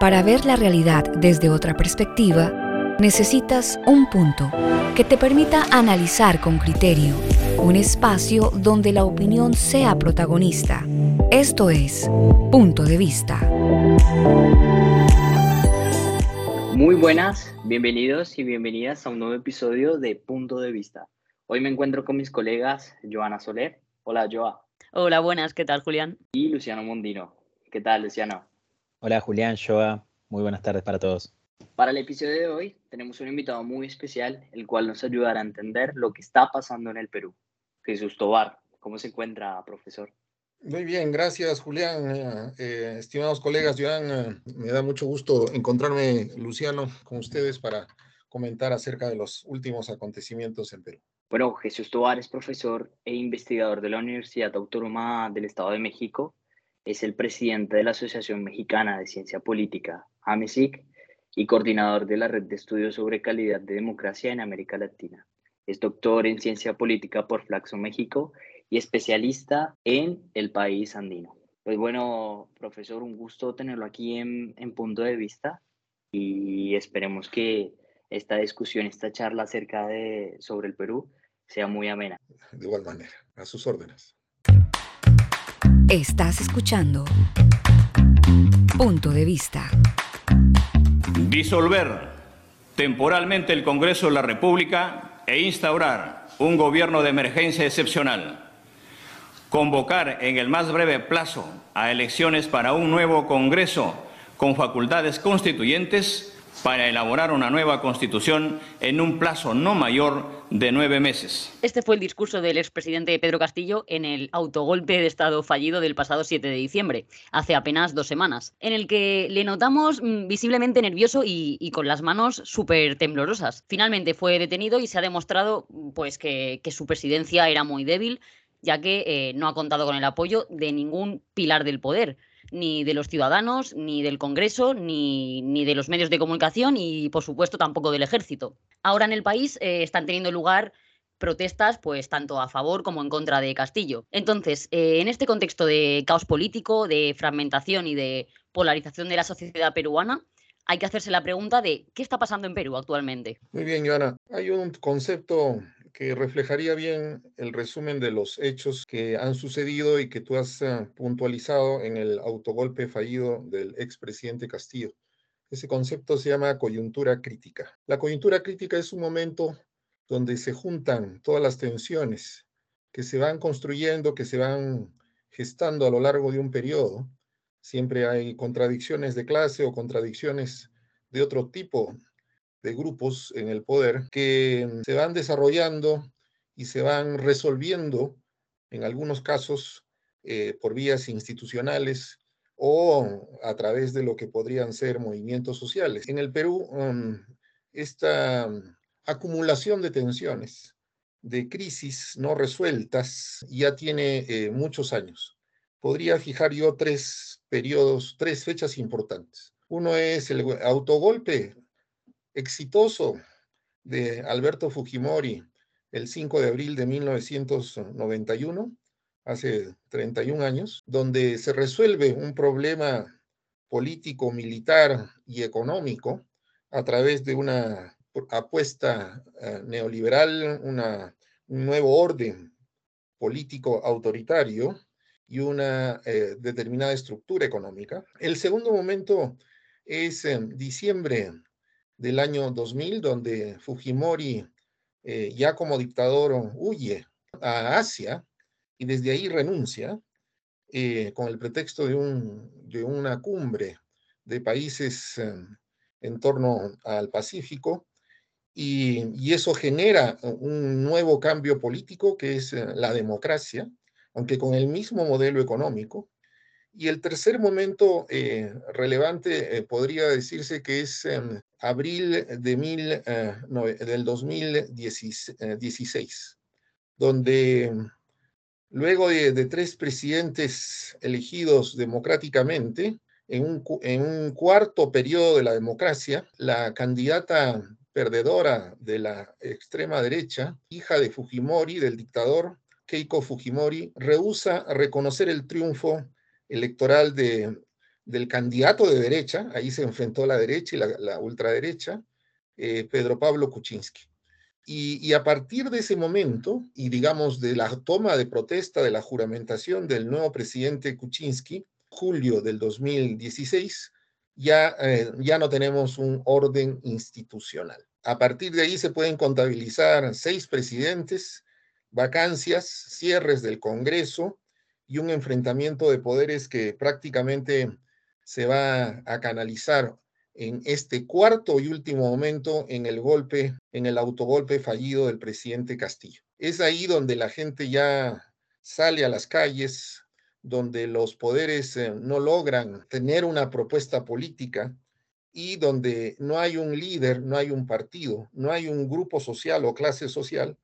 Para ver la realidad desde otra perspectiva, necesitas un punto que te permita analizar con criterio, un espacio donde la opinión sea protagonista. Esto es Punto de Vista. Muy buenas, bienvenidos y bienvenidas a un nuevo episodio de Punto de Vista. Hoy me encuentro con mis colegas Joana Soler. Hola, Joa. Hola, buenas, ¿qué tal, Julián? Y Luciano Mondino. ¿Qué tal, Luciano? Hola Julián, Joa, muy buenas tardes para todos. Para el episodio de hoy tenemos un invitado muy especial, el cual nos ayudará a entender lo que está pasando en el Perú. Jesús Tobar, ¿cómo se encuentra, profesor? Muy bien, gracias Julián. Eh, eh, estimados colegas, Joan, eh, me da mucho gusto encontrarme, Luciano, con ustedes para comentar acerca de los últimos acontecimientos en Perú. Bueno, Jesús Tobar es profesor e investigador de la Universidad Autónoma del Estado de México es el presidente de la Asociación Mexicana de Ciencia Política, AMESIC, y coordinador de la Red de Estudios sobre Calidad de Democracia en América Latina. Es doctor en Ciencia Política por Flaxo México y especialista en el país andino. Pues bueno, profesor, un gusto tenerlo aquí en, en punto de vista y esperemos que esta discusión, esta charla acerca de sobre el Perú sea muy amena. De igual manera, a sus órdenes. Estás escuchando Punto de Vista. Disolver temporalmente el Congreso de la República e instaurar un gobierno de emergencia excepcional. Convocar en el más breve plazo a elecciones para un nuevo Congreso con facultades constituyentes para elaborar una nueva constitución en un plazo no mayor de nueve meses. Este fue el discurso del expresidente Pedro Castillo en el autogolpe de Estado fallido del pasado 7 de diciembre, hace apenas dos semanas, en el que le notamos mm, visiblemente nervioso y, con las manos súper temblorosas. Finalmente fue detenido y se ha demostrado pues, que, su presidencia era muy débil, ya que eh, no ha contado con el apoyo de ningún pilar del poder ni de los ciudadanos, ni del Congreso, ni, ni, de los medios de comunicación y, por supuesto, tampoco del ejército. Ahora en el país eh, están teniendo lugar protestas, pues tanto a favor como en contra de Castillo. Entonces, eh, en este contexto de caos político, de fragmentación y de polarización de la sociedad peruana, hay que hacerse la pregunta de qué está pasando en Perú actualmente. Muy bien, Joana. Hay un concepto que reflejaría bien el resumen de los hechos que han sucedido y que tú has eh, puntualizado en el autogolpe fallido del expresidente Castillo. Ese concepto se llama coyuntura crítica. La coyuntura crítica es un momento donde se juntan todas las tensiones que se van construyendo, que se van gestando a lo largo de un periodo. Siempre hay contradicciones de clase o contradicciones de otro tipo de grupos en el poder que se van desarrollando y se van resolviendo, en algunos casos, eh, por vías institucionales o a través de lo que podrían ser movimientos sociales. En el Perú, um, esta acumulación de tensiones, de crisis no resueltas, ya tiene eh, muchos años. Podría fijar yo tres periodos, tres fechas importantes. Uno es el autogolpe exitoso de Alberto Fujimori el 5 de abril de 1991, hace 31 años, donde se resuelve un problema político, militar y económico a través de una apuesta eh, neoliberal, una, un nuevo orden político autoritario y una eh, determinada estructura económica. El segundo momento es en diciembre del año 2000, donde Fujimori, eh, ya como dictador, huye a Asia y desde ahí renuncia eh, con el pretexto de, un, de, una cumbre de países em, en torno al Pacífico. Y, y, eso genera un nuevo cambio político que es eh, la democracia, aunque con el mismo modelo económico, y el tercer momento eh, relevante eh, podría decirse que es en abril de mil, eh, del 2016, donde luego de, de, tres presidentes elegidos democráticamente, en un, en un cuarto periodo de la democracia, la candidata perdedora de la extrema derecha, hija de Fujimori, del dictador Keiko Fujimori, rehúsa reconocer el triunfo electoral de del candidato de derecha, ahí se enfrentó la derecha y la, ultraderecha, eh, Pedro Pablo Kuczynski. Y, a partir de ese momento, y digamos de la toma de protesta, de la juramentación del nuevo presidente Kuczynski, julio del 2016, ya, eh, ya no tenemos un orden institucional. A partir de ahí se pueden contabilizar seis presidentes, vacancias, cierres del Congreso y un enfrentamiento de poderes que prácticamente se va a canalizar en este cuarto y último momento en el golpe, en el autogolpe fallido del presidente Castillo. Es ahí donde la gente ya sale a las calles, donde los poderes eh, no logran tener una propuesta política y donde no hay un líder, no hay un partido, no hay un grupo social o clase social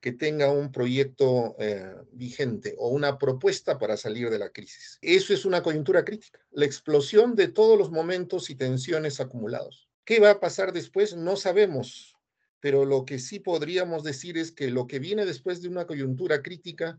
que tenga un proyecto eh, vigente o una propuesta para salir de la crisis. Eso es una coyuntura crítica, la explosión de todos los momentos y tensiones acumulados. ¿Qué va a pasar después? No sabemos, pero lo que sí podríamos decir es que lo que viene después de una coyuntura crítica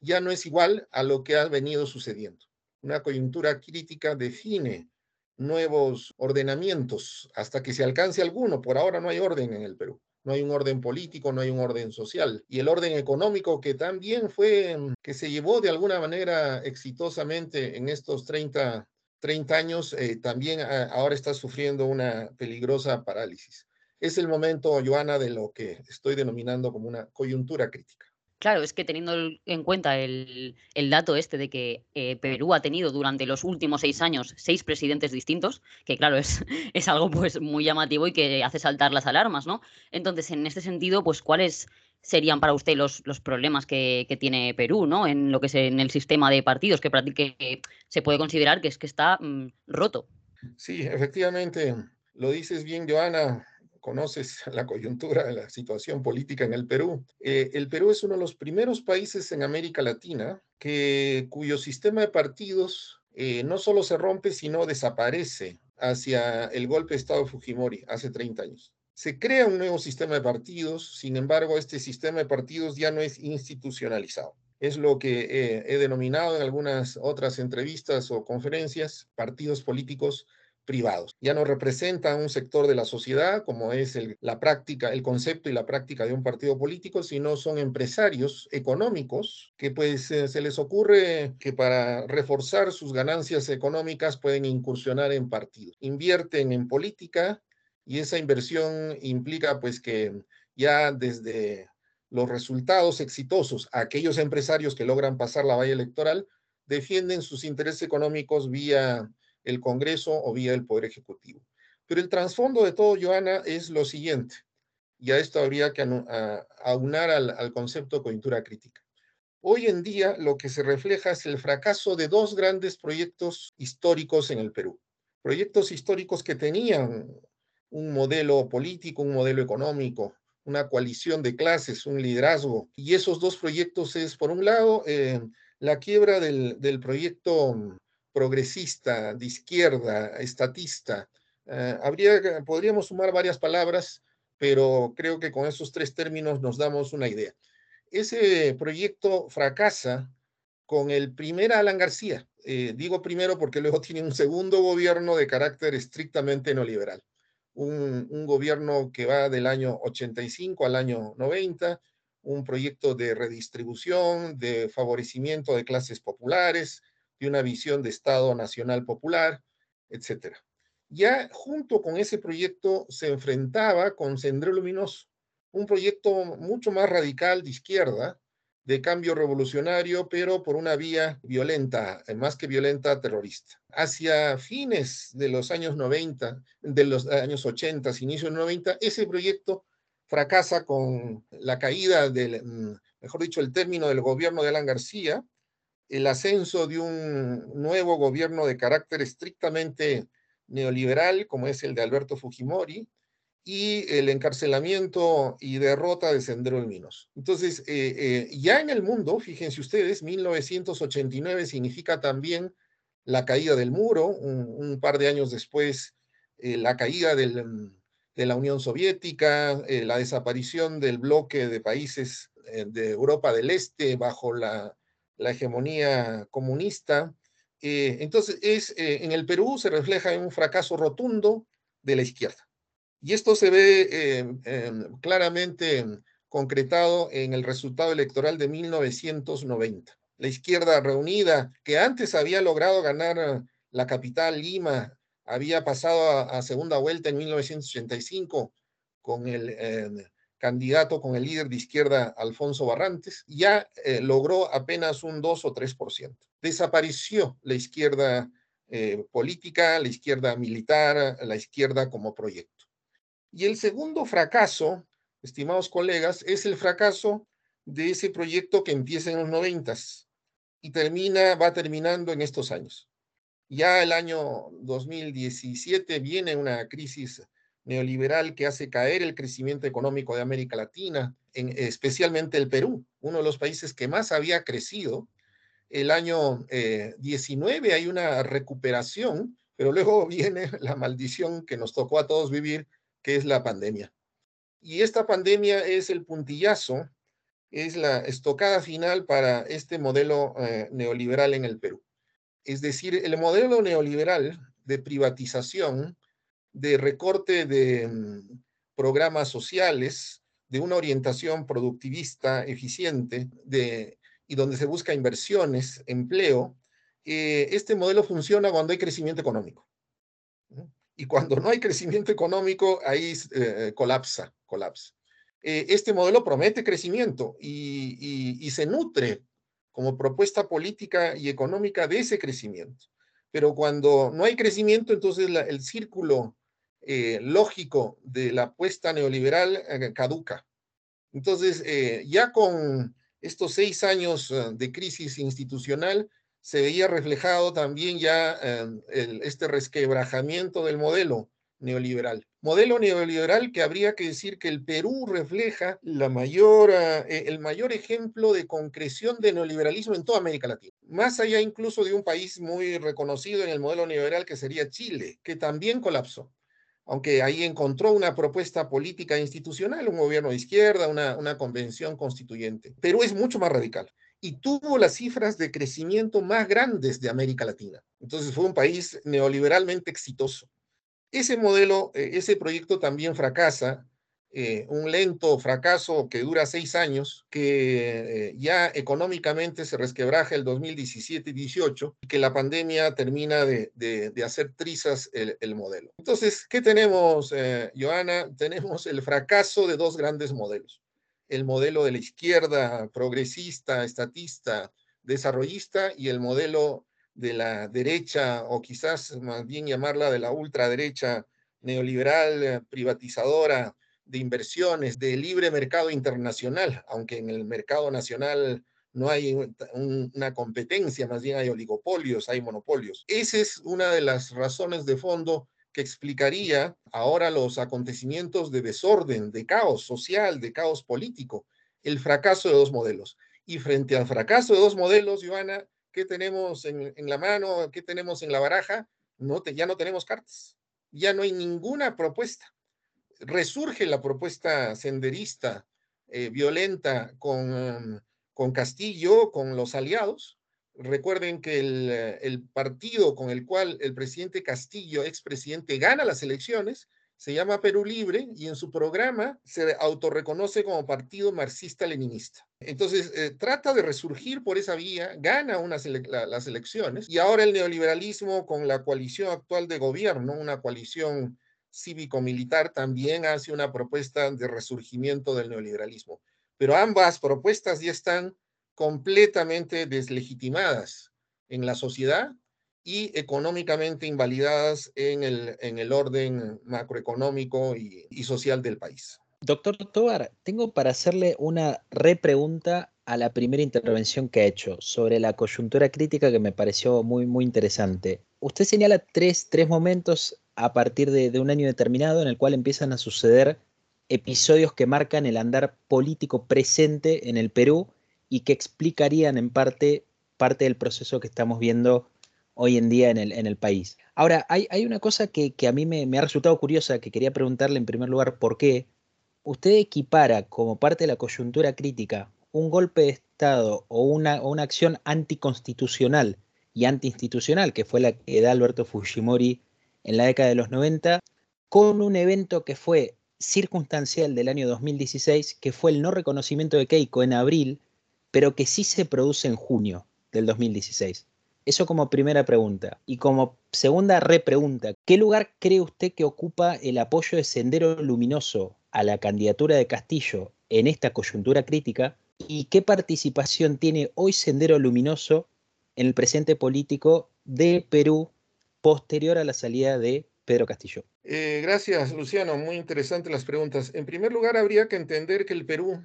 ya no es igual a lo que ha venido sucediendo. Una coyuntura crítica define nuevos ordenamientos hasta que se alcance alguno. Por ahora no hay orden en el Perú no hay un orden político, no hay un orden social. Y el orden económico que también fue, mm, que se llevó de alguna manera exitosamente en estos 30, 30 años, eh, también ah, ahora está sufriendo una peligrosa parálisis. Es el momento, Joana, de lo que estoy denominando como una coyuntura crítica. Claro, es que teniendo en cuenta el, dato este de que eh, Perú ha tenido durante los últimos seis años seis presidentes distintos, que claro, es, es algo pues muy llamativo y que hace saltar las alarmas, ¿no? Entonces, en este sentido, pues, ¿cuáles serían para usted los, los problemas que, tiene Perú, ¿no? En lo que es en el sistema de partidos, que, que se puede considerar que es que está mm, roto. Sí, efectivamente, lo dices bien, Joana conoces la coyuntura, la situación política en el Perú. Eh, el Perú es uno de los primeros países en América Latina que, cuyo sistema de partidos eh, no solo se rompe, sino desaparece hacia el golpe de Estado de Fujimori hace 30 años. Se crea un nuevo sistema de partidos, sin embargo, este sistema de partidos ya no es institucionalizado. Es lo que eh, he denominado en algunas otras entrevistas o conferencias, partidos políticos privados. Ya no representan un sector de la sociedad como es la práctica, el concepto y la práctica de un partido político, sino son empresarios económicos que pues eh, se les ocurre que para reforzar sus ganancias económicas pueden incursionar en partidos. Invierten en política y esa inversión implica pues que ya desde los resultados exitosos, aquellos empresarios que logran pasar la valla electoral defienden sus intereses económicos vía el Congreso o vía el Poder Ejecutivo. Pero el trasfondo de todo, Joana, es lo siguiente, y a esto habría que aunar al, concepto de coyuntura crítica. Hoy en día lo que se refleja es el fracaso de dos grandes proyectos históricos en el Perú. Proyectos históricos que tenían un modelo político, un modelo económico, una coalición de clases, un liderazgo. Y esos dos proyectos es, por un lado, eh, la quiebra del proyecto progresista, de izquierda, estatista. Eh, habría, podríamos sumar varias palabras, pero creo que con esos tres términos nos damos una idea. Ese proyecto fracasa con el primer Alan García. Eh, digo primero porque luego tiene un segundo gobierno de carácter estrictamente neoliberal. Un, un, gobierno que va del año 85 al año 90, un proyecto de redistribución, de favorecimiento de clases populares, de una visión de Estado Nacional Popular, etcétera. Ya junto con ese proyecto se enfrentaba con Sendero Luminoso, un proyecto mucho más radical de izquierda, de cambio revolucionario, pero por una vía violenta, eh, más que violenta, terrorista. Hacia fines de los años 90, de los años 80, inicio de 90, ese proyecto fracasa con la caída del, mm, mejor dicho, el término del gobierno de Alan García, el ascenso de un nuevo gobierno de carácter estrictamente neoliberal, como es el de Alberto Fujimori, y el encarcelamiento y derrota de Sendero Minos. Entonces, eh, eh, ya en el mundo, fíjense ustedes, 1989 significa también la caída del muro, un, par de años después, eh, la caída de la Unión Soviética, la desaparición del bloque de países de Europa del Este bajo la la hegemonía comunista, Eh, entonces, es, eh, en el Perú se refleja en un fracaso rotundo de la izquierda. Y esto se ve em, claramente concretado en el resultado electoral de 1990. La izquierda reunida, que antes había logrado ganar la capital, Lima, había pasado a, segunda vuelta en 1985 con el candidato, con el líder de izquierda, Alfonso Barrantes, ya eh, logró apenas un 2 o 3%. Desapareció la izquierda eh, política, la izquierda militar, la izquierda como proyecto. Y el segundo fracaso, estimados colegas, es el fracaso de ese proyecto que empieza en los noventas y termina, va terminando en estos años. Ya el año 2017 viene una crisis neoliberal que hace caer el crecimiento económico de América Latina, en, especialmente el Perú, uno de los países que más había crecido. El año 19 eh, hay una recuperación, pero luego viene la maldición que nos tocó a todos vivir, que es la pandemia. Y esta pandemia es el puntillazo, es la estocada final para este modelo eh, neoliberal en el Perú. Es decir, el modelo neoliberal de privatización, de recorte de mm, programas sociales, de una orientación productivista eficiente de, y donde se busca inversiones, empleo, eh, este modelo funciona cuando hay crecimiento económico. Y cuando no hay crecimiento económico, ahí eh, colapsa, colapsa. Eh, este modelo promete crecimiento y, y se nutre como propuesta política y económica de ese crecimiento. Pero cuando no hay crecimiento, entonces el círculo eh, lógico de la apuesta neoliberal eh, caduca. Entonces, eh, ya con estos seis años de crisis institucional, se veía reflejado también ya este resquebrajamiento del modelo neoliberal. Modelo neoliberal que habría que decir que el Perú refleja la mayor, el mayor ejemplo de concreción de neoliberalismo en toda América Latina. Más allá incluso de un país muy reconocido en el modelo neoliberal que sería Chile, que también colapsó. Aunque ahí encontró una propuesta política institucional, un gobierno de izquierda, una, una convención constituyente. Perú es mucho más radical y tuvo las cifras de crecimiento más grandes de América Latina. Entonces fue un país neoliberalmente exitoso. Ese modelo, eh, ese proyecto también fracasa, eh, un lento fracaso que dura seis años, que eh, ya económicamente se resquebraja el 2017 y 18, y que la pandemia termina de, hacer trizas el, el, modelo. Entonces, ¿qué tenemos, Joana? Tenemos el fracaso de dos grandes modelos. El modelo de la izquierda progresista, estatista, desarrollista y el modelo de la derecha, o quizás más bien llamarla de la ultraderecha neoliberal, eh, privatizadora de inversiones, de libre mercado internacional, aunque en el mercado nacional no hay una competencia, más bien hay oligopolios, hay monopolios. Esa es una de las razones de fondo que explicaría ahora los acontecimientos de desorden, de caos social, de caos político, el fracaso de dos modelos. Y frente al fracaso de dos modelos, Joana, ¿Qué tenemos en, la mano? ¿Qué tenemos en la baraja? No ya no tenemos cartas. Ya no hay ninguna propuesta. Resurge la propuesta senderista, eh, violenta con, con Castillo, con los aliados. Recuerden que el, el partido con el cual el presidente Castillo, expresidente, gana las elecciones, se llama Perú Libre y en su programa se autorreconoce como partido marxista-leninista. Entonces, eh, trata de resurgir por esa vía, gana unas las elecciones y ahora el neoliberalismo con la coalición actual de gobierno, una coalición cívico-militar, también hace una propuesta de resurgimiento del neoliberalismo. Pero ambas propuestas ya están completamente deslegitimadas en la sociedad y económicamente invalidadas en el, en el orden macroeconómico y, y social del país. Doctor Tobar, tengo para hacerle una repregunta a la primera intervención que ha hecho sobre la coyuntura crítica que me pareció muy, muy interesante. Usted señala tres, tres momentos a partir de, un año determinado en el cual empiezan a suceder episodios que marcan el andar político presente en el Perú y que explicarían en parte parte del proceso que estamos viendo hoy en día en el, en el país. Ahora, hay, hay una cosa que, a mí me, ha resultado curiosa, que quería preguntarle en primer lugar por qué. ¿Usted equipara como parte de la coyuntura crítica un golpe de Estado o una, una acción anticonstitucional y antiinstitucional, que fue la que da Alberto Fujimori en la década de los 90, con un evento que fue circunstancial del año 2016, que fue el no reconocimiento de Keiko en abril, pero que sí se produce en junio del 2016. Eso como primera pregunta. Y como segunda repregunta, ¿qué lugar cree usted que ocupa el apoyo de Sendero Luminoso a la candidatura de Castillo en esta coyuntura crítica? ¿Y qué participación tiene hoy Sendero Luminoso en el presente político de Perú posterior a la salida de Pedro Castillo? Eh, gracias, Luciano. Muy interesantes las preguntas. En primer lugar, habría que entender que el Perú,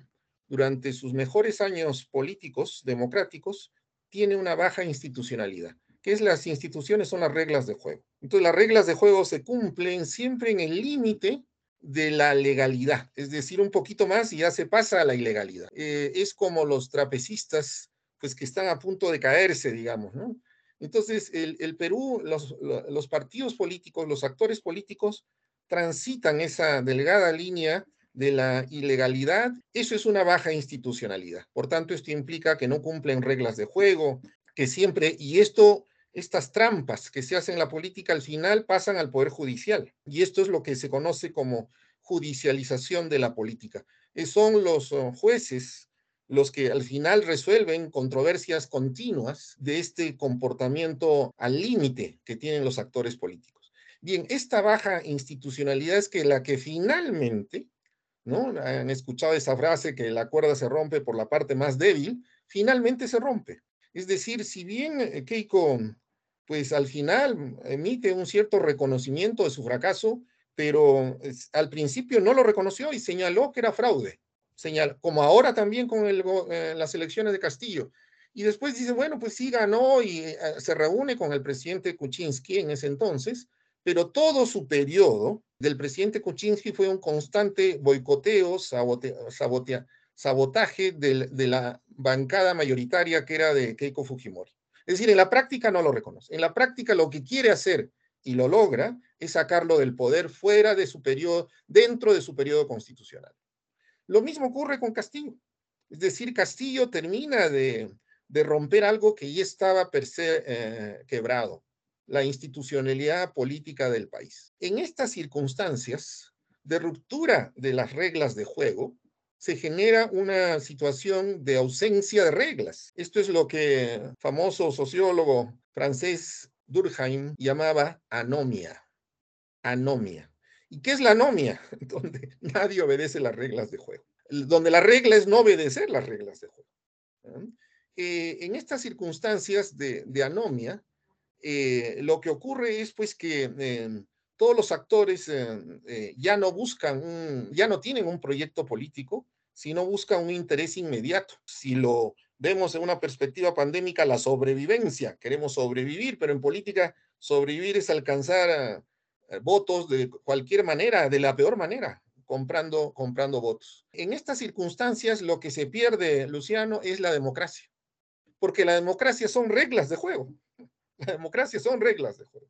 durante sus mejores años políticos, democráticos, tiene una baja institucionalidad, que es las instituciones son las reglas de juego. Entonces, las reglas de juego se cumplen siempre en el límite de la legalidad, es decir, un poquito más y ya se pasa a la ilegalidad. Eh, es como los trapecistas, pues que están a punto de caerse, digamos, ¿no? Entonces, el, Perú, los, partidos políticos, los actores políticos transitan esa delgada línea de la ilegalidad. Eso es una baja institucionalidad. Por tanto, esto implica que no cumplen reglas de juego, que siempre, y esto, estas trampas que se hacen en la política al final pasan al Poder Judicial. Y esto es lo que se conoce como judicialización de la política. Eh, son los oh, jueces los que al final resuelven controversias continuas de este comportamiento al límite que tienen los actores políticos. Bien, esta baja institucionalidad es que la que finalmente, ¿no? Han escuchado esa frase que la cuerda se rompe por la parte más débil, finalmente se rompe. Es decir, si bien eh, Keiko, pues al final emite un cierto reconocimiento de su fracaso, pero al principio no lo reconoció y señaló que era fraude como ahora también con eh, las elecciones de Castillo. Y después dice, bueno, pues sí ganó y eh, se reúne con el presidente Kuczynski en ese entonces, pero todo su periodo del presidente Kuczynski fue un constante boicoteo, sabotaje de, la bancada mayoritaria que era de Keiko Fujimori. Es decir, en la práctica no lo reconoce. En la práctica lo que quiere hacer y lo logra es sacarlo del poder fuera de su periodo, dentro de su periodo constitucional. Lo mismo ocurre con Castillo. Es decir, Castillo termina de, romper algo que ya estaba per se eh, quebrado, la institucionalidad política del país. En estas circunstancias de ruptura de las reglas de juego, se genera una situación de ausencia de reglas. Esto es lo que el famoso sociólogo francés Durkheim llamaba anomia. Anomia. ¿Y qué es la anomia? Donde nadie obedece las reglas de juego. Donde la regla es no obedecer las reglas de juego. Eh, en estas circunstancias de, anomia, eh, lo que ocurre es pues que eh, todos los actores ya no buscan, ya no tienen un proyecto político, sino buscan un interés inmediato. Si lo vemos en una perspectiva pandémica, la sobrevivencia, queremos sobrevivir, pero en política sobrevivir es alcanzar eh, votos de cualquier manera, de la peor manera, comprando, comprando votos. En estas circunstancias lo que se pierde, Luciano, es la democracia, porque la democracia son reglas de juego. La democracia son reglas de juego.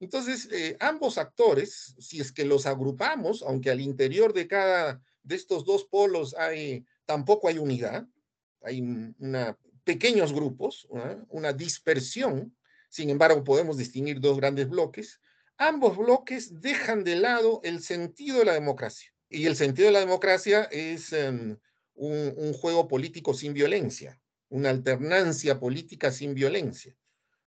Entonces, eh, ambos actores, si es que los agrupamos, aunque al interior de cada de estos dos polos hay, tampoco hay unidad, hay pequeños grupos, una dispersión, sin embargo podemos distinguir dos grandes bloques, ambos bloques dejan de lado el sentido de la democracia. Y el sentido de la democracia es em, un, juego político sin violencia, una alternancia política sin violencia,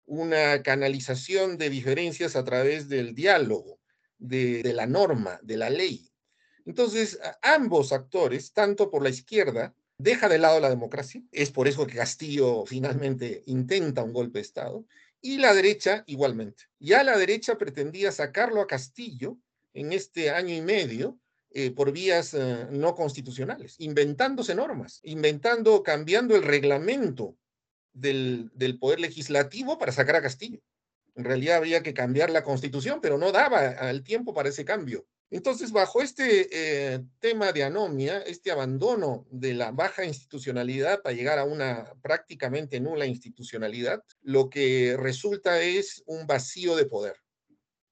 una canalización de diferencias a través del diálogo, de, la norma, de la ley. Entonces, ambos actores, tanto por la izquierda, deja de lado la democracia, es por eso que Castillo finalmente intenta un golpe de Estado, y la derecha igualmente. Ya la derecha pretendía sacarlo a Castillo en este año y medio eh, por vías eh, no constitucionales, inventándose normas, inventando, cambiando el reglamento del, del, Poder Legislativo para sacar a Castillo. En realidad habría que cambiar la constitución, pero no daba el tiempo para ese cambio. Entonces, bajo este eh, tema de anomia, este abandono de la baja institucionalidad para llegar a una prácticamente nula institucionalidad, lo que resulta es un vacío de poder.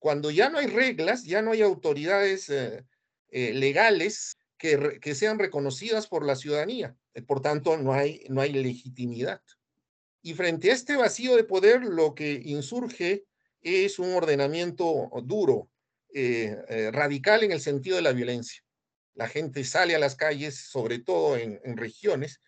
Cuando ya no hay reglas, ya no hay autoridades eh, eh, legales que, sean reconocidas por la ciudadanía. Por tanto, no hay, no hay legitimidad. Y frente a este vacío de poder, lo que insurge es un ordenamiento duro, eh, eh, radical en el sentido de la violencia. La gente sale a las calles, sobre todo en, regiones,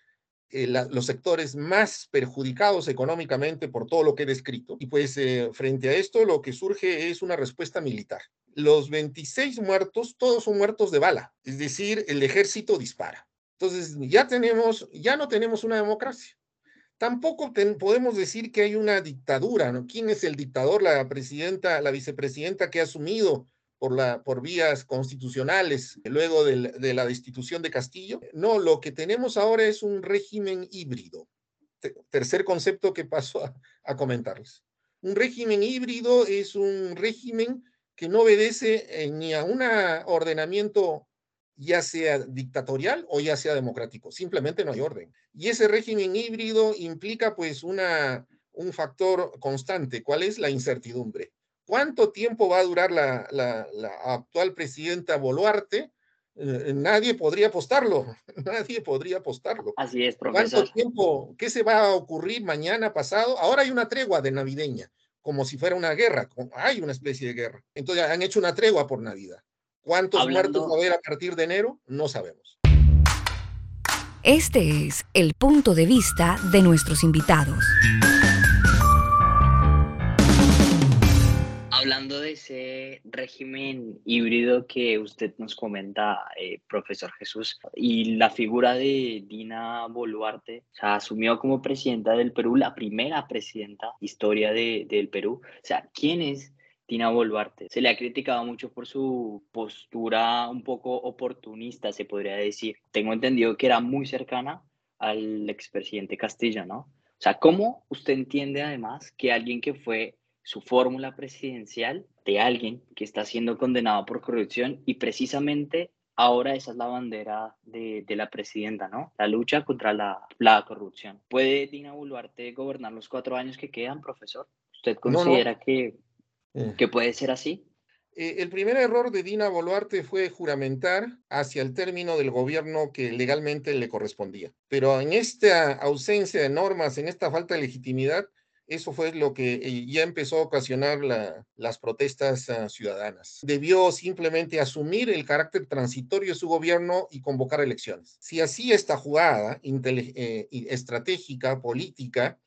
eh, los sectores más perjudicados económicamente por todo lo que he descrito. Y pues frente a esto lo que surge es una respuesta militar. Los 26 muertos, todos son muertos de bala, es decir, el ejército dispara. Entonces ya tenemos, ya no tenemos una democracia. Tampoco podemos decir que hay una dictadura, ¿no? ¿Quién es el dictador? La presidenta, la vicepresidenta que ha asumido por, vías constitucionales luego de, la destitución de Castillo. No, lo que tenemos ahora es un régimen híbrido. Tercer concepto que paso a, a comentarles. Un régimen híbrido es un régimen que no obedece eh, ni a un ordenamiento ya sea dictatorial o ya sea democrático. Simplemente no hay orden. Y ese régimen híbrido implica pues una, un factor constante. ¿Cuál es? La incertidumbre. ¿Cuánto tiempo va a durar la, la, actual presidenta Boluarte? Eh, nadie podría apostarlo, nadie podría apostarlo. Así es, profesor. ¿Cuánto tiempo, qué se va a ocurrir mañana, pasado? Ahora hay una tregua de navideña, como si fuera una guerra, hay una especie de guerra. Entonces han hecho una tregua por Navidad. ¿Cuántos muertos va a haber a partir de enero? No sabemos. Este es el punto de vista de nuestros invitados. Hablando de ese régimen híbrido que usted nos comenta, eh, profesor Jesús, y la figura de Dina Boluarte, o sea, asumió como presidenta del Perú, la primera presidenta historia de, del Perú. O sea, ¿quién es Dina Boluarte. Se le ha criticado mucho por su postura un poco oportunista, se podría decir. Tengo entendido que era muy cercana al expresidente Castillo, ¿no? O sea, ¿cómo usted entiende además que alguien que fue su fórmula presidencial de alguien que está siendo condenado por corrupción y precisamente ahora esa es la bandera de, la presidenta, ¿no? La lucha contra la, la, corrupción. ¿Puede Dina Boluarte gobernar los cuatro años que quedan, profesor? ¿Usted considera que puede ser así. Eh, el primer error de Dina Boluarte fue juramentar hacia el término del gobierno que legalmente le correspondía. Pero en esta ausencia de normas, en esta falta de legitimidad, eso fue lo que eh, ya empezó a ocasionar las protestas ah, ciudadanas. Debió simplemente asumir el carácter transitorio de su gobierno y convocar elecciones. Si así esta jugada eh, estratégica, política,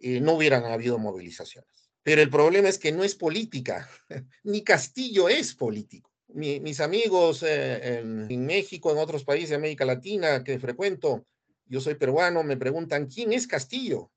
no hubieran habido movilizaciones. Pero el problema es que no es política, ni Castillo es político. mis amigos eh, en, México, en otros países de América Latina que frecuento, yo soy peruano, me preguntan, ¿quién es Castillo?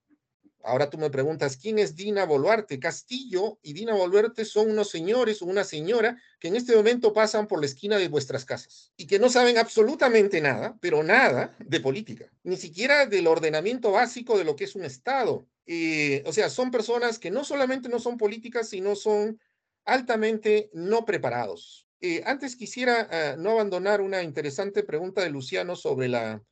Ahora tú me preguntas, ¿quién es Dina Boluarte? Castillo y Dina Boluarte son unos señores o una señora que en este momento pasan por la esquina de vuestras casas y que no saben absolutamente nada, pero nada de política, ni siquiera del ordenamiento básico de lo que es un Estado. Eh, o sea, son personas que no solamente no son políticas, sino son altamente no preparados. Eh, antes quisiera ah, no abandonar una interesante pregunta de Luciano sobre la,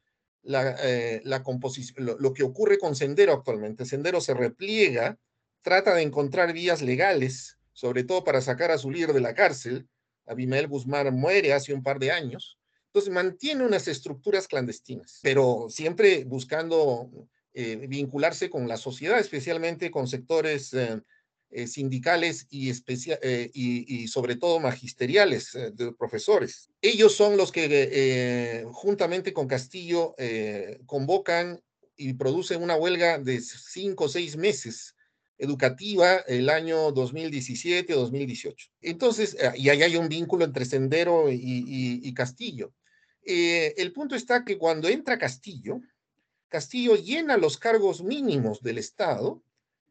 la, eh, composición, lo, lo, que ocurre con Sendero actualmente. Sendero se repliega, trata de encontrar vías legales, sobre todo para sacar a su líder de la cárcel. Abimael Guzmán muere hace un par de años. Entonces mantiene unas estructuras clandestinas, pero siempre buscando eh, vincularse con la sociedad, especialmente con sectores eh, eh, sindicales y, y, sobre todo magisteriales de profesores. Ellos son los que juntamente con Castillo convocan y producen una huelga de cinco o seis meses educativa el año 2017 o 2018. Entonces, y ahí hay un vínculo entre Sendero y Castillo. el punto está que cuando entra Castillo, Castillo llena los cargos mínimos del Estado,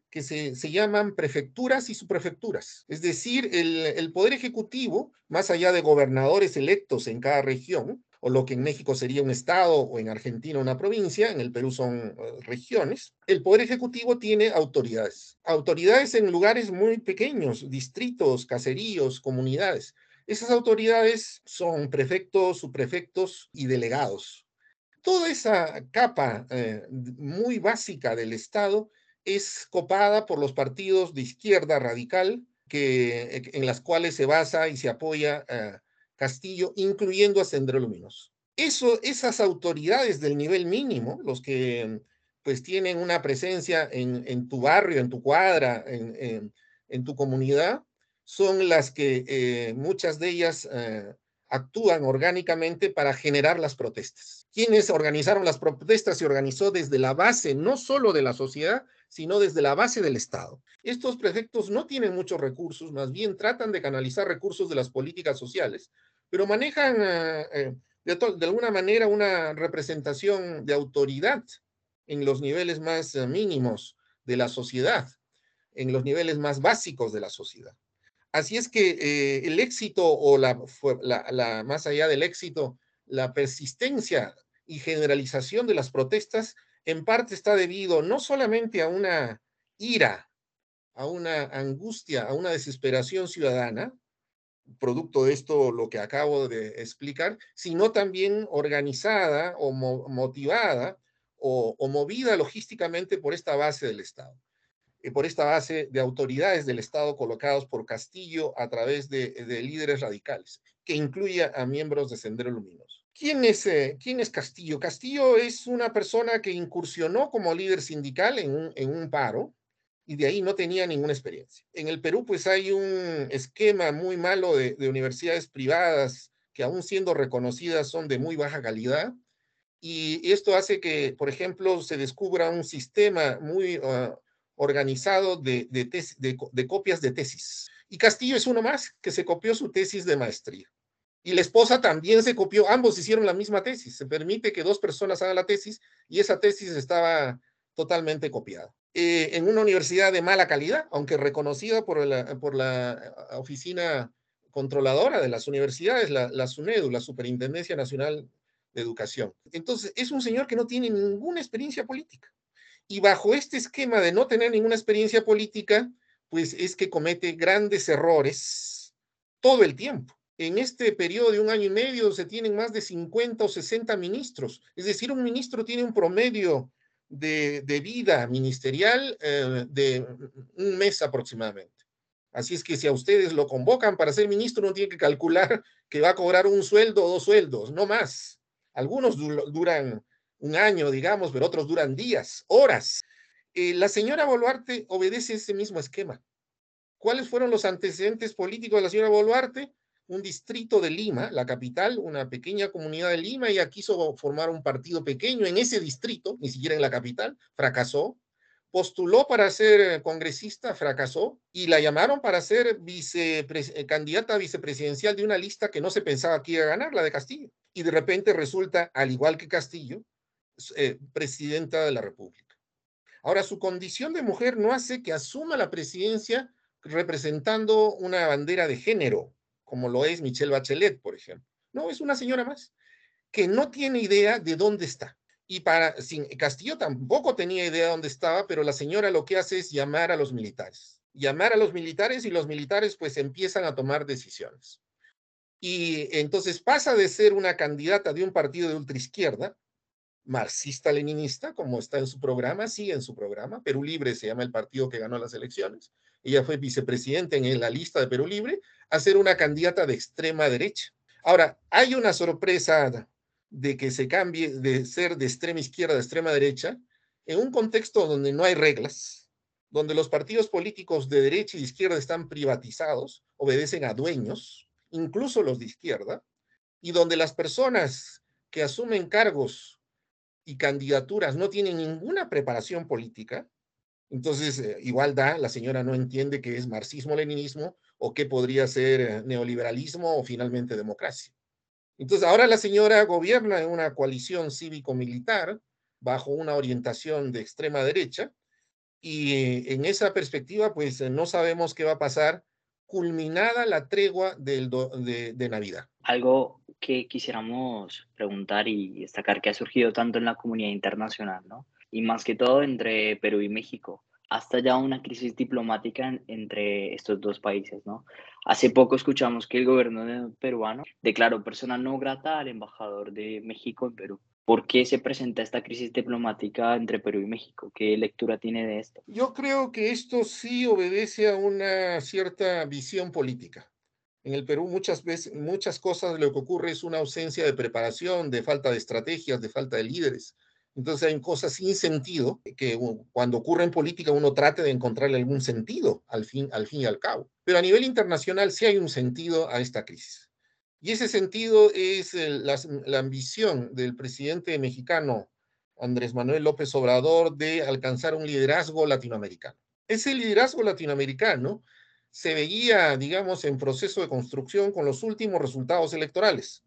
que se, llaman prefecturas y subprefecturas. Es decir, el, Poder Ejecutivo, más allá de gobernadores electos en cada región, o lo que en México sería un estado o en Argentina una provincia, en el Perú son eh, regiones, el Poder Ejecutivo tiene autoridades. Autoridades en lugares muy pequeños, distritos, caseríos, comunidades. Esas autoridades son prefectos, subprefectos y delegados toda esa capa eh, muy básica del Estado es copada por los partidos de izquierda radical que, eh, en las cuales se basa y se apoya Castillo, incluyendo a Sendero Luminoso. Eso, esas autoridades del nivel mínimo, los que pues tienen una presencia en, tu barrio, en tu cuadra, en, tu comunidad, son las que eh, muchas de ellas eh, actúan orgánicamente para generar las protestas. Quienes organizaron las protestas se organizó desde la base, no solo de la sociedad, sino desde la base del Estado. Estos prefectos no tienen muchos recursos, más bien tratan de canalizar recursos de las políticas sociales, pero manejan eh, de, alguna manera una representación de autoridad en los niveles más eh, mínimos de la sociedad, en los niveles más básicos de la sociedad. Así es que eh, el éxito o la, la, más allá del éxito, la persistencia y generalización de las protestas en parte está debido no solamente a una ira, a una angustia, a una desesperación ciudadana, producto de esto lo que acabo de explicar, sino también organizada o motivada o, movida logísticamente por esta base del Estado, y por esta base de autoridades del Estado colocados por Castillo a través de, líderes radicales, que incluye a miembros de Sendero Luminoso. ¿Quién es, eh, ¿Quién es Castillo? Castillo es una persona que incursionó como líder sindical en un, paro, y de ahí no tenía ninguna experiencia. En el Perú, pues hay un esquema muy malo de, universidades privadas que aún siendo reconocidas son de muy baja calidad. Y esto hace que, por ejemplo, se descubra un sistema muy ah, organizado de, copias de tesis. Y Castillo es uno más que se copió su tesis de maestría. Y la esposa también se copió, ambos hicieron la misma tesis. Se permite que dos personas hagan la tesis y esa tesis estaba totalmente copiada. Eh, en una universidad de mala calidad, aunque reconocida por la, por la oficina controladora de las universidades, la, la SUNEDU, la Superintendencia Nacional de Educación. Entonces, es un señor que no tiene ninguna experiencia política. Y bajo este esquema de no tener ninguna experiencia política, pues es que comete grandes errores todo el tiempo. En este periodo de un año y medio se tienen más de 50 o 60 ministros. Es decir, un ministro tiene un promedio de, vida ministerial eh, de un mes aproximadamente. Así es que si a ustedes lo convocan para ser ministro, no tiene que calcular que va a cobrar un sueldo o dos sueldos, no más. Algunos duran un año, digamos, pero otros duran días, horas. Eh, la señora Boluarte obedece ese mismo esquema. ¿Cuáles fueron los antecedentes políticos de la señora Boluarte? Un distrito de Lima, la capital, una pequeña comunidad de Lima, ella quiso formar un partido pequeño en ese distrito, ni siquiera en la capital, fracasó. Postuló para ser eh, congresista, fracasó, y la llamaron para ser eh, candidata vicepresidencial de una lista que no se pensaba que iba a ganar, la de Castillo. Y de repente resulta, al igual que Castillo, eh, presidenta de la República. Ahora, su condición de mujer no hace que asuma la presidencia representando una bandera de género, como lo es Michelle Bachelet, por ejemplo. No, es una señora más que no tiene idea de dónde está. Y para sin, Castillo tampoco tenía idea de dónde estaba, pero la señora lo que hace es llamar a los militares. Llamar a los militares y los militares pues empiezan a tomar decisiones. Y entonces pasa de ser una candidata de un partido de ultraizquierda, marxista-leninista, como está en su programa, sí en su programa, Perú Libre se llama el partido que ganó las elecciones, ella fue vicepresidenta en la lista de Perú Libre, a ser una candidata de extrema derecha. Ahora, hay una sorpresa de que se cambie de ser de extrema izquierda a extrema derecha en un contexto donde no hay reglas, donde los partidos políticos de derecha y de izquierda están privatizados, obedecen a dueños, incluso los de izquierda, y donde las personas que asumen cargos y candidaturas no tienen ninguna preparación política, entonces, eh, igual da, la señora no entiende qué es marxismo-leninismo o qué podría ser eh, neoliberalismo o finalmente democracia. Entonces, ahora la señora gobierna en una coalición cívico-militar bajo una orientación de extrema derecha y en esa perspectiva, pues no sabemos qué va a pasar culminada la tregua del de, de Navidad. Algo que quisiéramos preguntar y destacar que ha surgido tanto en la comunidad internacional, ¿no? Y más que todo entre Perú y México. Hasta ya una crisis diplomática entre estos dos países, ¿no? Hace poco escuchamos que el gobierno peruano declaró persona no grata al embajador de México en Perú. ¿Por qué se presenta esta crisis diplomática entre Perú y México? ¿Qué lectura tiene de esto? Yo creo que esto sí obedece a una cierta visión política. En el Perú muchas veces, muchas cosas lo que ocurre es una ausencia de preparación, de falta de estrategias, de falta de líderes Entonces hay cosas sin sentido que cuando ocurre en política uno trate de encontrarle algún sentido al fin, al fin y al cabo. Pero a nivel internacional sí hay un sentido a esta crisis. Y ese sentido es la, la ambición del presidente mexicano Andrés Manuel López Obrador de alcanzar un liderazgo latinoamericano. Ese liderazgo latinoamericano se veía, digamos, en proceso de construcción con los últimos resultados electorales.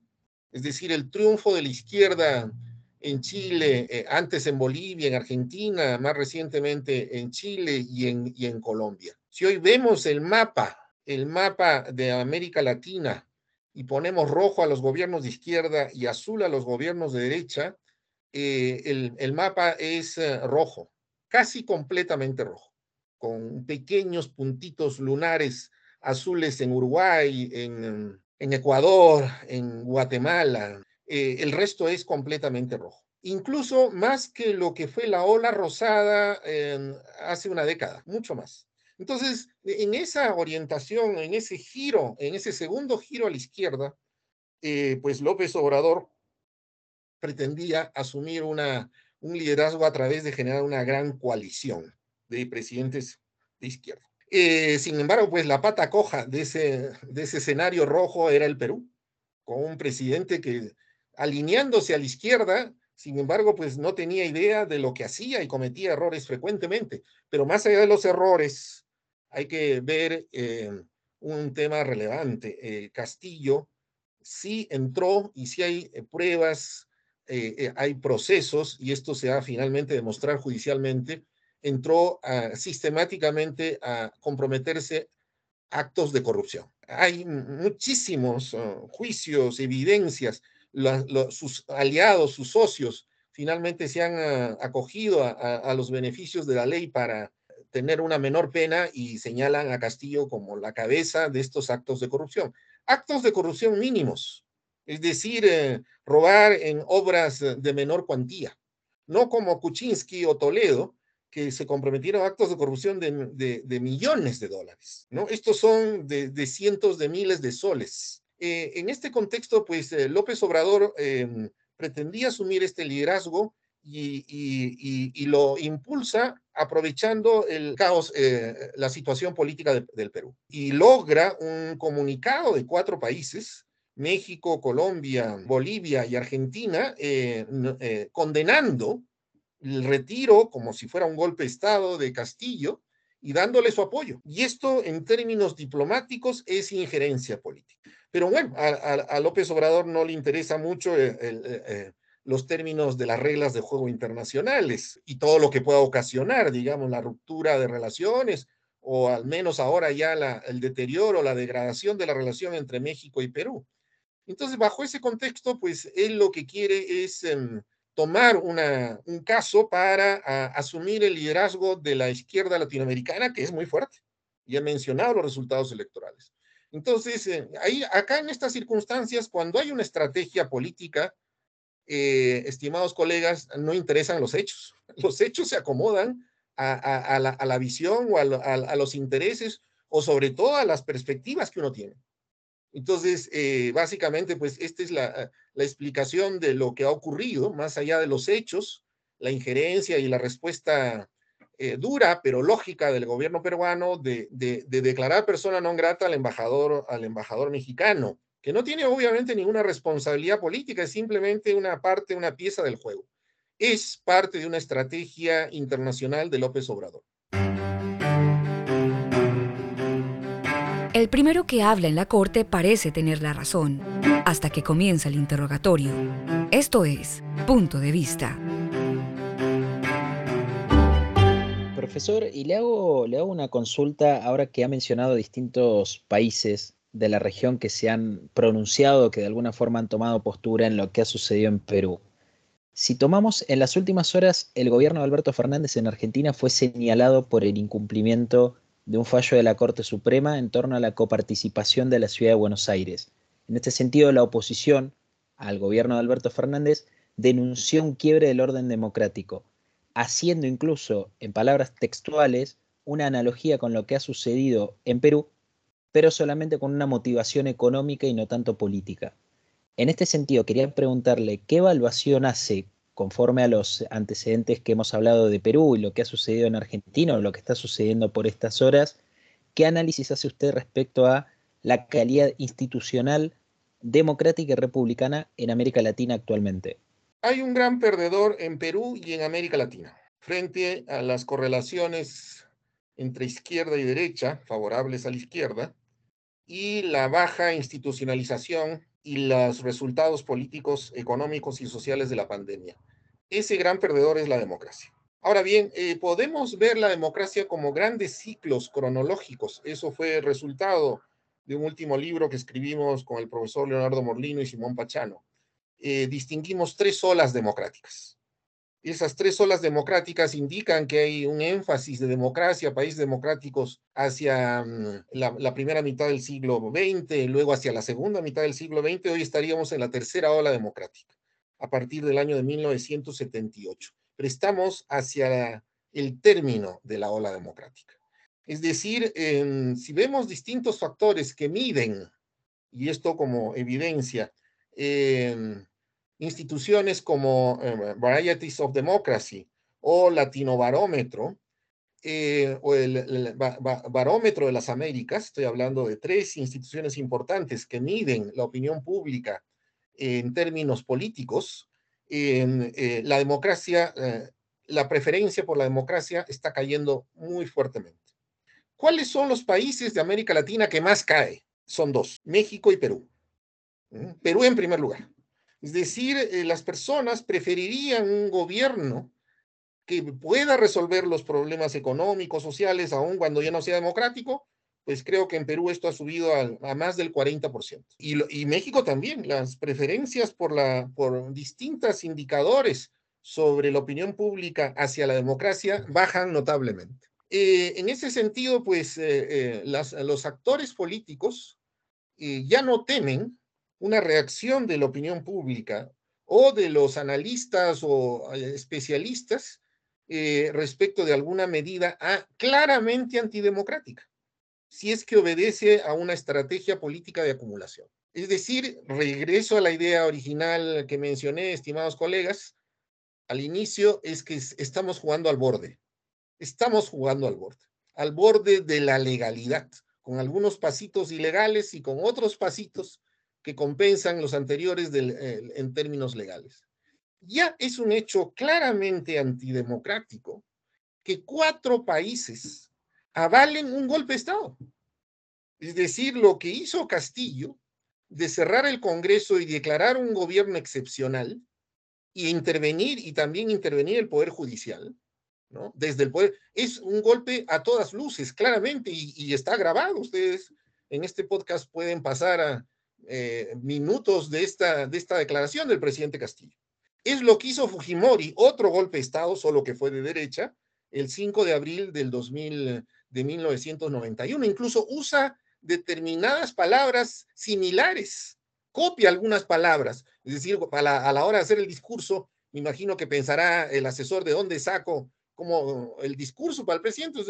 Es decir, el triunfo de la izquierda en Chile, eh, antes en Bolivia, en Argentina, más recientemente en Chile y en, Colombia. Si hoy vemos el mapa, el mapa de América Latina, y ponemos rojo a los gobiernos de izquierda y azul a los gobiernos de derecha, eh, el, mapa es eh, rojo, casi completamente rojo, con pequeños puntitos lunares azules en Uruguay, en Ecuador, en Guatemala, eh, el resto es completamente rojo. Incluso más que lo que fue la ola rosada hace una década, mucho más. Entonces, en esa orientación, en ese giro, en ese segundo giro a la izquierda, eh, pues López Obrador pretendía asumir una, un liderazgo a través de generar una gran coalición de presidentes de izquierda. Eh, sin embargo, pues la pata coja de ese, de ese escenario rojo era el Perú, con un presidente que alineándose a la izquierda, sin embargo, pues no tenía idea de lo que hacía y cometía errores frecuentemente. Pero más allá de los errores, hay que ver eh, un tema relevante. Eh, Castillo sí entró y sí hay eh, pruebas, hay procesos, y esto se va a finalmente demostrar judicialmente, entró sistemáticamente a comprometerse actos de corrupción. Hay muchísimos uh, juicios, evidencias sus aliados, sus socios, finalmente se han ah, acogido a, los beneficios de la ley para tener una menor pena y señalan a Castillo como la cabeza de estos actos de corrupción. Actos de corrupción mínimos, es decir, eh, robar en obras de menor cuantía, no como Kuczynski o Toledo, que se comprometieron a actos de corrupción de, millones de dólares, ¿no? Estos son de cientos de miles de soles. Eh, en este contexto, pues eh, López Obrador em, pretendía asumir este liderazgo y, lo impulsa aprovechando el caos, eh, la situación política del Perú. Y logra un comunicado de cuatro países, México, Colombia, Bolivia y Argentina, condenando el retiro como si fuera un golpe de Estado de Castillo y dándole su apoyo. Y esto en términos diplomáticos es injerencia política. Pero bueno, a, López Obrador no le interesa mucho eh, eh, los términos de las reglas de juego internacionales y todo lo que pueda ocasionar, digamos, la ruptura de relaciones o al menos ahora ya el deterioro, la degradación de la relación entre México y Perú. Entonces, bajo ese contexto, pues él lo que quiere es em, tomar una, un caso para asumir el liderazgo de la izquierda latinoamericana, que es muy fuerte. Y he mencionado los resultados electorales. Entonces, eh, ahí, acá en estas circunstancias, cuando hay una estrategia política, eh, estimados colegas, no interesan los hechos. Los hechos se acomodan a, la, visión o a, los intereses o sobre todo a las perspectivas que uno tiene. Entonces, eh, básicamente, pues esta es la, explicación de lo que ha ocurrido, más allá de los hechos, la injerencia y la respuesta eh, dura pero lógica del gobierno peruano de, declarar persona no grata al embajador, al embajador mexicano, que no tiene obviamente ninguna responsabilidad política, es simplemente una parte, una pieza del juego. Es parte de una estrategia internacional de López Obrador. El primero que habla en la corte parece tener la razón, hasta que comienza el interrogatorio. Esto es, punto de vista. Profesor, y le hago, le hago una consulta ahora que ha mencionado distintos países de la región que se han pronunciado, que de alguna forma han tomado postura en lo que ha sucedido en Perú. Si tomamos en las últimas horas, el gobierno de Alberto Fernández en Argentina fue señalado por el incumplimiento de un fallo de la Corte Suprema en torno a la coparticipación de la ciudad de Buenos Aires. En este sentido, la oposición al gobierno de Alberto Fernández denunció un quiebre del orden democrático haciendo incluso, en palabras textuales, una analogía con lo que ha sucedido en Perú, pero solamente con una motivación económica y no tanto política. En este sentido, quería preguntarle qué evaluación hace conforme a los antecedentes que hemos hablado de Perú y lo que ha sucedido en Argentina o lo que está sucediendo por estas horas, ¿qué análisis hace usted respecto a la calidad institucional democrática y republicana en América Latina actualmente? Hay un gran perdedor en Perú y en América Latina frente a las correlaciones entre izquierda y derecha, favorables a la izquierda, y la baja institucionalización y los resultados políticos, económicos y sociales de la pandemia. Ese gran perdedor es la democracia. Ahora bien, eh, podemos ver la democracia como grandes ciclos cronológicos. Eso fue el resultado de un último libro que escribimos con el profesor Leonardo Morlino y Simón Pachano. Eh, distinguimos tres olas democráticas. Esas tres olas democráticas indican que hay un énfasis de democracia, países democráticos hacia mm, la, primera mitad del siglo XX, luego hacia la segunda mitad del siglo XX. Hoy estaríamos en la tercera ola democrática, a partir del año de 1978. Pero estamos hacia el término de la ola democrática. Es decir, si vemos distintos factores que miden, y esto como evidencia, instituciones como eh, Varieties of Democracy o Latino Barómetro, eh, o el, Barómetro de las Américas, estoy hablando de tres instituciones importantes que miden la opinión pública en términos políticos, eh, la democracia, la preferencia por la democracia está cayendo muy fuertemente. ¿Cuáles son los países de América Latina que más cae? Son dos, México y Perú. ¿Mm? Perú en primer lugar. Es decir, eh, las personas preferirían un gobierno que pueda resolver los problemas económicos, sociales, aun cuando ya no sea democrático, pues creo que en Perú esto ha subido a, más del 40%. Y, México también, las preferencias por, la, distintos indicadores sobre la opinión pública hacia la democracia bajan notablemente. Eh, en ese sentido, pues eh, los actores políticos ya no temen una reacción de la opinión pública o de los analistas o eh, especialistas eh, respecto de alguna medida claramente antidemocrática, si es que obedece a una estrategia política de acumulación. Es decir, regreso a la idea original que mencioné, estimados colegas, al inicio es que estamos jugando al borde, estamos jugando al borde, al borde de la legalidad, con algunos pasitos ilegales y con otros pasitos que compensan los anteriores en términos legales. Ya es un hecho claramente antidemocrático que cuatro países avalen un golpe de Estado. Es decir, lo que hizo Castillo de cerrar el Congreso y declarar un gobierno excepcional y intervenir y también intervenir el Poder Judicial, ¿no? Desde el Poder, es un golpe a todas luces, claramente, y, está grabado. Ustedes en este podcast pueden pasar a, eh, minutos de esta, de esta declaración del presidente Castillo. Es lo que hizo Fujimori, otro golpe de Estado, solo que fue de derecha, el 5 de abril del 2000, de 1991. Incluso usa determinadas palabras similares, copia algunas palabras. Es decir, a la, a la hora de hacer el discurso, me imagino que pensará el asesor de dónde saco como el discurso para el presidente.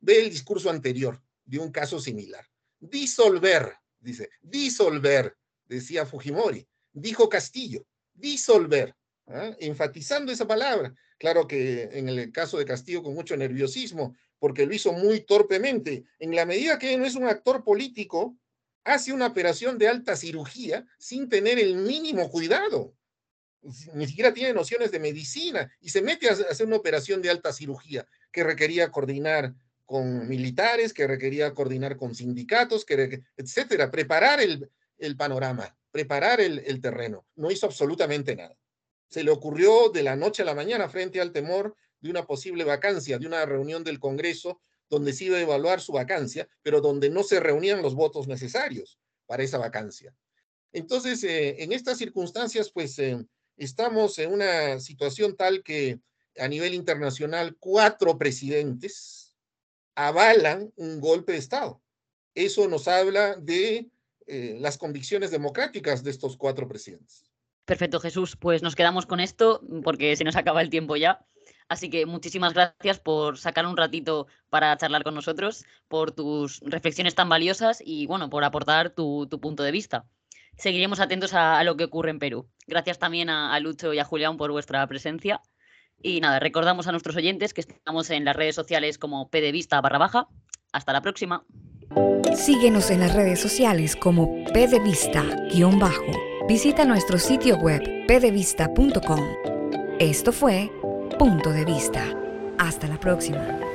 ve el discurso anterior de un caso similar. Disolver, dice, disolver, decía Fujimori, dijo Castillo, disolver, ¿ah? enfatizando esa palabra. Claro que en el caso de Castillo con mucho nerviosismo, porque lo hizo muy torpemente. En la medida que no es un actor político, hace una operación de alta cirugía sin tener el mínimo cuidado. Ni siquiera tiene nociones de medicina y se mete a hacer una operación de alta cirugía que requería coordinar con militares, que requería coordinar con sindicatos, que, etcétera, preparar el, panorama, preparar el, el, terreno. No hizo absolutamente nada. Se le ocurrió de la noche a la mañana frente al temor de una posible vacancia, de una reunión del Congreso donde se iba a evaluar su vacancia, pero donde no se reunían los votos necesarios para esa vacancia. Entonces, eh, en estas circunstancias, pues eh, estamos en una situación tal que a nivel internacional, cuatro presidentes, avalan un golpe de Estado. Eso nos habla de eh, las convicciones democráticas de estos cuatro presidentes. Perfecto, Jesús. Pues nos quedamos con esto porque se nos acaba el tiempo ya. Así que muchísimas gracias por sacar un ratito para charlar con nosotros, por tus reflexiones tan valiosas y bueno, por aportar tu, tu punto de vista. seguiremos atentos a, lo que ocurre en Perú. Gracias también a, Lucho y a Julián por vuestra presencia. Y nada, recordamos a nuestros oyentes que estamos en las redes sociales como pdvista barra baja. Hasta la próxima. Síguenos en las redes sociales como pdvista-bajo. Visita nuestro sitio web pdvista.com. Esto fue Punto de Vista. Hasta la próxima.